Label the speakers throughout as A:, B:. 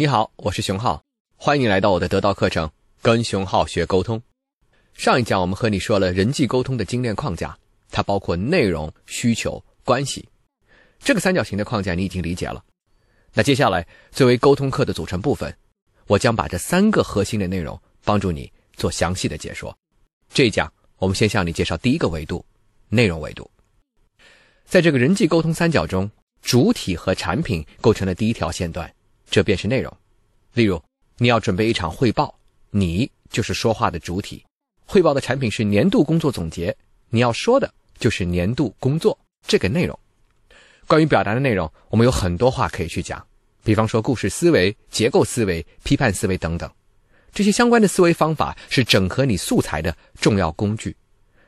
A: 你好，我是熊浩，欢迎来到我的得到课程，跟熊浩学沟通。上一讲我们和你说了人际沟通的精炼框架，它包括内容、需求、关系这个三角形的框架，你已经理解了。那接下来作为沟通课的组成部分，我将把这三个核心的内容帮助你做详细的解说。这一讲我们先向你介绍第一个维度——内容维度。在这个人际沟通三角中，主体和产品构成了第一条线段。这便是内容。例如，你要准备一场汇报，你就是说话的主体。汇报的产品是年度工作总结，你要说的就是年度工作这个内容。关于表达的内容，我们有很多话可以去讲，比方说故事思维、结构思维、批判思维等等。这些相关的思维方法是整合你素材的重要工具，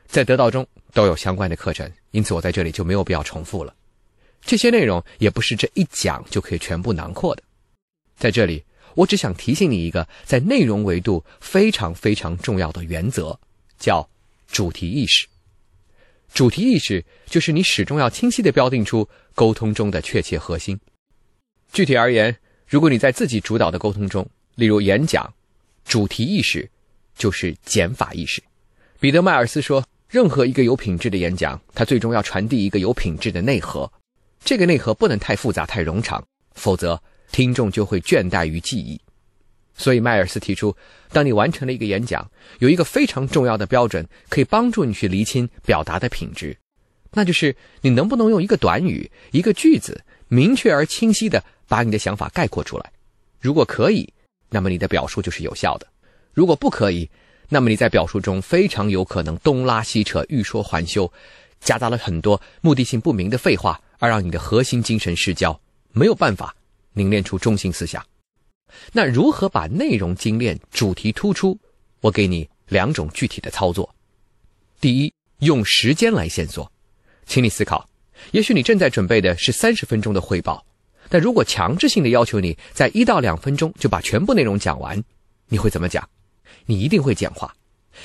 A: 在得到中都有相关的课程，因此我在这里就没有必要重复了。这些内容也不是这一讲就可以全部囊括的。在这里，我只想提醒你一个在内容维度非常非常重要的原则，叫主题意识。主题意识就是你始终要清晰地标定出沟通中的确切核心。具体而言，如果你在自己主导的沟通中，例如演讲，主题意识就是减法意识。彼得·迈尔斯说：“任何一个有品质的演讲，它最终要传递一个有品质的内核。这个内核不能太复杂、太冗长，否则。”听众就会倦怠于记忆，所以迈尔斯提出，当你完成了一个演讲，有一个非常重要的标准可以帮助你去厘清表达的品质，那就是你能不能用一个短语、一个句子，明确而清晰的把你的想法概括出来。如果可以，那么你的表述就是有效的；如果不可以，那么你在表述中非常有可能东拉西扯、欲说还休，夹杂了很多目的性不明的废话，而让你的核心精神失焦，没有办法。凝练出中心思想，那如何把内容精炼、主题突出？我给你两种具体的操作。第一，用时间来线索，请你思考。也许你正在准备的是三十分钟的汇报，但如果强制性的要求你在一到两分钟就把全部内容讲完，你会怎么讲？你一定会简化，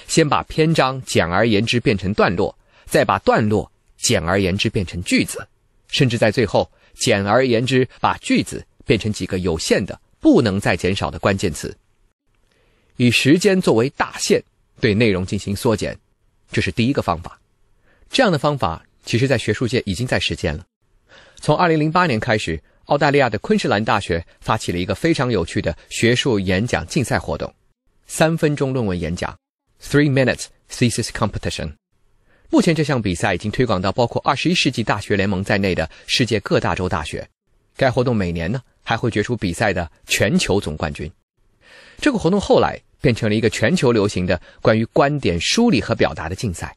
A: 先把篇章简而言之变成段落，再把段落简而言之变成句子，甚至在最后简而言之把句子。变成几个有限的、不能再减少的关键词，以时间作为大限，对内容进行缩减，这是第一个方法。这样的方法，其实在学术界已经在实践了。从2008年开始，澳大利亚的昆士兰大学发起了一个非常有趣的学术演讲竞赛活动——三分钟论文演讲 （Three Minutes Thesis Competition）。目前，这项比赛已经推广到包括21世纪大学联盟在内的世界各大洲大学。该活动每年呢。还会决出比赛的全球总冠军。这个活动后来变成了一个全球流行的关于观点梳理和表达的竞赛。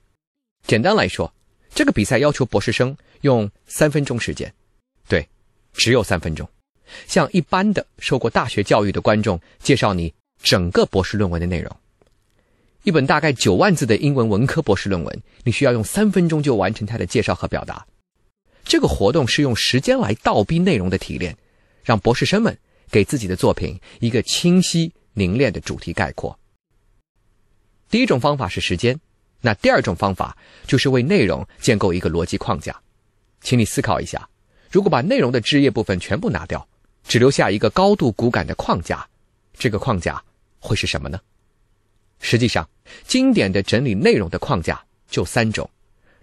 A: 简单来说，这个比赛要求博士生用三分钟时间，对，只有三分钟，向一般的受过大学教育的观众介绍你整个博士论文的内容。一本大概九万字的英文文科博士论文，你需要用三分钟就完成它的介绍和表达。这个活动是用时间来倒逼内容的提炼。让博士生们给自己的作品一个清晰凝练的主题概括。第一种方法是时间，那第二种方法就是为内容建构一个逻辑框架。请你思考一下，如果把内容的枝叶部分全部拿掉，只留下一个高度骨感的框架，这个框架会是什么呢？实际上，经典的整理内容的框架就三种：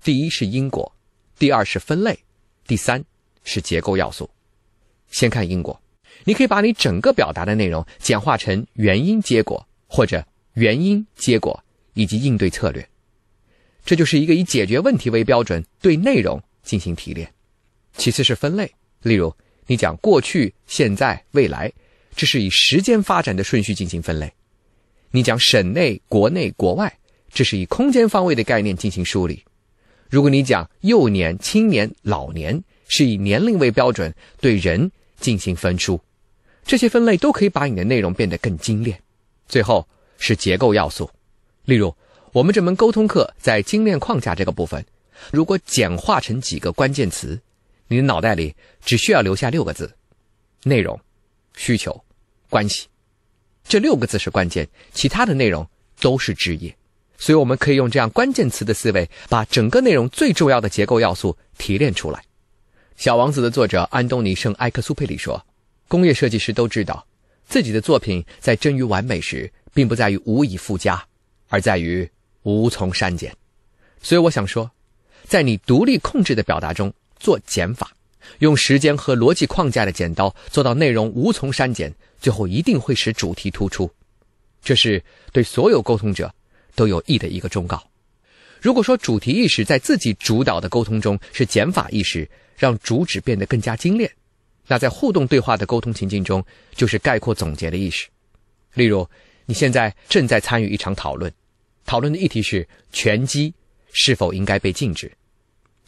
A: 第一是因果，第二是分类，第三是结构要素。先看因果，你可以把你整个表达的内容简化成原因、结果，或者原因、结果以及应对策略。这就是一个以解决问题为标准对内容进行提炼。其次是分类，例如你讲过去、现在、未来，这是以时间发展的顺序进行分类；你讲省内、国内、国外，这是以空间方位的概念进行梳理。如果你讲幼年、青年、老年，是以年龄为标准对人。进行分出，这些分类都可以把你的内容变得更精炼。最后是结构要素，例如我们这门沟通课在精炼框架这个部分，如果简化成几个关键词，你的脑袋里只需要留下六个字：内容、需求、关系。这六个字是关键，其他的内容都是枝叶。所以我们可以用这样关键词的思维，把整个内容最重要的结构要素提炼出来。《小王子》的作者安东尼·圣埃克苏佩里说：“工业设计师都知道，自己的作品在臻于完美时，并不在于无以复加，而在于无从删减。所以我想说，在你独立控制的表达中做减法，用时间和逻辑框架的剪刀做到内容无从删减，最后一定会使主题突出。这是对所有沟通者都有益的一个忠告。如果说主题意识在自己主导的沟通中是减法意识，让主旨变得更加精炼，那在互动对话的沟通情境中就是概括总结的意识。例如，你现在正在参与一场讨论，讨论的议题是拳击是否应该被禁止。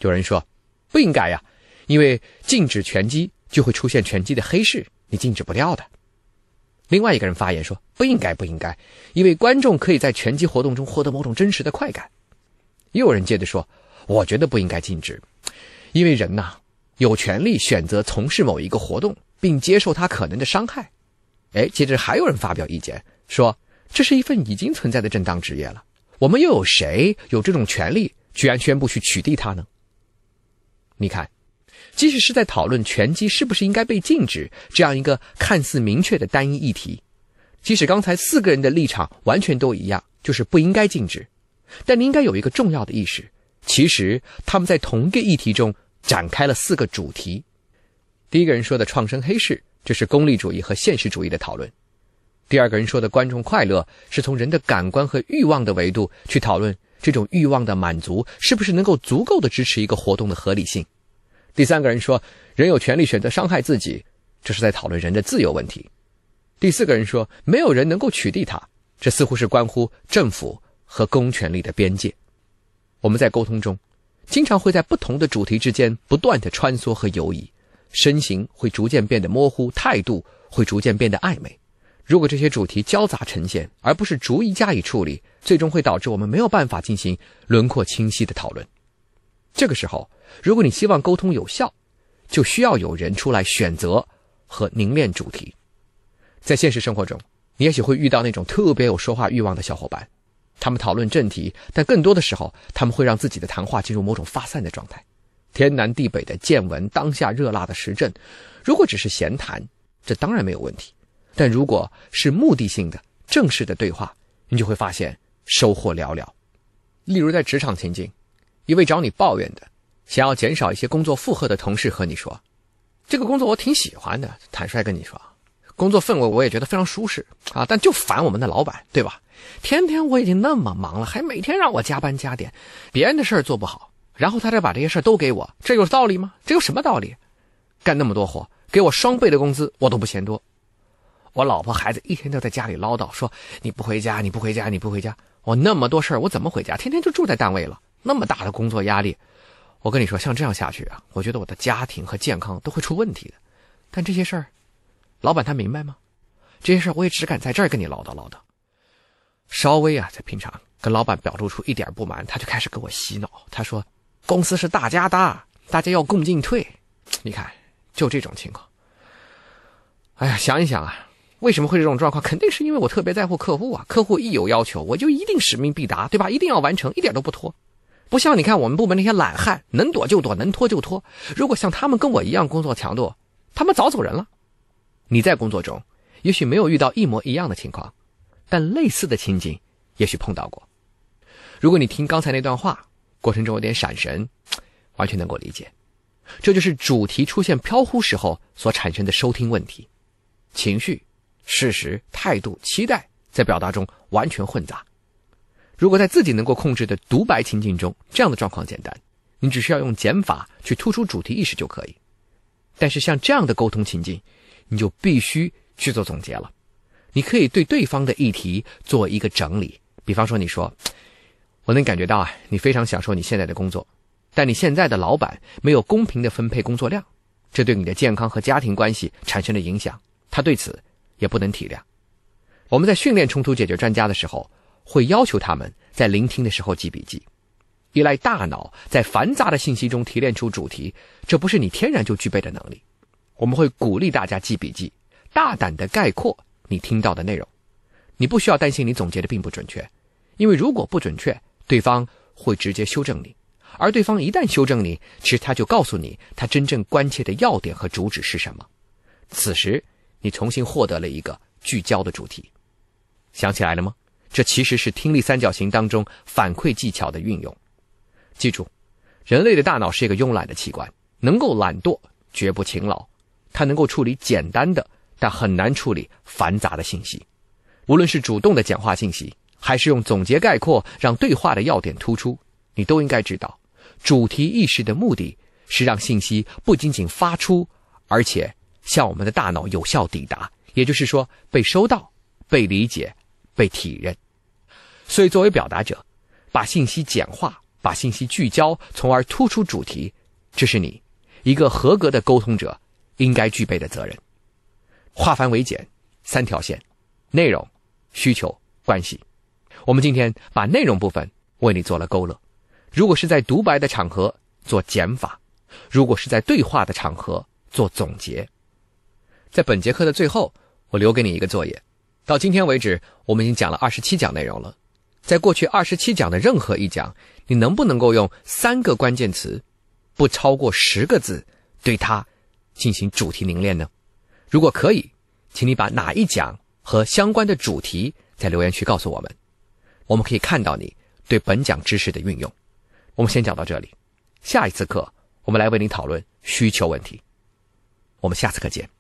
A: 有人说不应该呀，因为禁止拳击就会出现拳击的黑市，你禁止不掉的。另外一个人发言说不应该，不应该，因为观众可以在拳击活动中获得某种真实的快感。又有人接着说：“我觉得不应该禁止，因为人呐有权利选择从事某一个活动，并接受它可能的伤害。”哎，接着还有人发表意见说：“这是一份已经存在的正当职业了，我们又有谁有这种权利，居然宣布去取缔它呢？”你看，即使是在讨论拳击是不是应该被禁止这样一个看似明确的单一议题，即使刚才四个人的立场完全都一样，就是不应该禁止。但你应该有一个重要的意识，其实他们在同一个议题中展开了四个主题。第一个人说的创生黑市，这是功利主义和现实主义的讨论；第二个人说的观众快乐，是从人的感官和欲望的维度去讨论这种欲望的满足是不是能够足够的支持一个活动的合理性；第三个人说人有权利选择伤害自己，这是在讨论人的自由问题；第四个人说没有人能够取缔它，这似乎是关乎政府。和公权力的边界，我们在沟通中，经常会在不同的主题之间不断的穿梭和游移，身形会逐渐变得模糊，态度会逐渐变得暧昧。如果这些主题交杂呈现，而不是逐一加以处理，最终会导致我们没有办法进行轮廓清晰的讨论。这个时候，如果你希望沟通有效，就需要有人出来选择和凝练主题。在现实生活中，你也许会遇到那种特别有说话欲望的小伙伴。他们讨论正题，但更多的时候，他们会让自己的谈话进入某种发散的状态，天南地北的见闻，当下热辣的时政。如果只是闲谈，这当然没有问题；但如果是目的性的、正式的对话，你就会发现收获寥寥。例如在职场情境，一位找你抱怨的、想要减少一些工作负荷的同事和你说：“这个工作我挺喜欢的。”坦率跟你说。工作氛围我也觉得非常舒适啊，但就烦我们的老板，对吧？天天我已经那么忙了，还每天让我加班加点，别人的事儿做不好，然后他再把这些事儿都给我，这有道理吗？这有什么道理？干那么多活，给我双倍的工资，我都不嫌多。我老婆孩子一天都在家里唠叨，说你不回家，你不回家，你不回家。我那么多事儿，我怎么回家？天天就住在单位了，那么大的工作压力，我跟你说，像这样下去啊，我觉得我的家庭和健康都会出问题的。但这些事儿。老板他明白吗？这些事儿我也只敢在这儿跟你唠叨唠叨。稍微啊，在平常跟老板表露出一点不满，他就开始给我洗脑。他说：“公司是大家的，大家要共进退。”你看，就这种情况。哎呀，想一想啊，为什么会这种状况？肯定是因为我特别在乎客户啊。客户一有要求，我就一定使命必达，对吧？一定要完成，一点都不拖。不像你看我们部门那些懒汉，能躲就躲，能拖就拖。如果像他们跟我一样工作强度，他们早走人了。你在工作中，也许没有遇到一模一样的情况，但类似的情景也许碰到过。如果你听刚才那段话过程中有点闪神，完全能够理解。这就是主题出现飘忽时候所产生的收听问题，情绪、事实、态度、期待在表达中完全混杂。如果在自己能够控制的独白情境中，这样的状况简单，你只需要用减法去突出主题意识就可以。但是像这样的沟通情境，你就必须去做总结了。你可以对对方的议题做一个整理，比方说，你说：“我能感觉到啊，你非常享受你现在的工作，但你现在的老板没有公平的分配工作量，这对你的健康和家庭关系产生了影响，他对此也不能体谅。”我们在训练冲突解决专家的时候，会要求他们在聆听的时候记笔记，依赖大脑在繁杂的信息中提炼出主题，这不是你天然就具备的能力。我们会鼓励大家记笔记，大胆的概括你听到的内容。你不需要担心你总结的并不准确，因为如果不准确，对方会直接修正你。而对方一旦修正你，其实他就告诉你他真正关切的要点和主旨是什么。此时，你重新获得了一个聚焦的主题。想起来了吗？这其实是听力三角形当中反馈技巧的运用。记住，人类的大脑是一个慵懒的器官，能够懒惰，绝不勤劳。它能够处理简单的，但很难处理繁杂的信息。无论是主动的简化信息，还是用总结概括让对话的要点突出，你都应该知道，主题意识的目的是让信息不仅仅发出，而且向我们的大脑有效抵达，也就是说被收到、被理解、被体认。所以，作为表达者，把信息简化，把信息聚焦，从而突出主题，这是你一个合格的沟通者。应该具备的责任，化繁为简，三条线：内容、需求、关系。我们今天把内容部分为你做了勾勒。如果是在独白的场合做减法，如果是在对话的场合做总结。在本节课的最后，我留给你一个作业。到今天为止，我们已经讲了二十七讲内容了。在过去二十七讲的任何一讲，你能不能够用三个关键词，不超过十个字，对它？进行主题凝练呢？如果可以，请你把哪一讲和相关的主题在留言区告诉我们，我们可以看到你对本讲知识的运用。我们先讲到这里，下一次课我们来为您讨论需求问题。我们下次课见。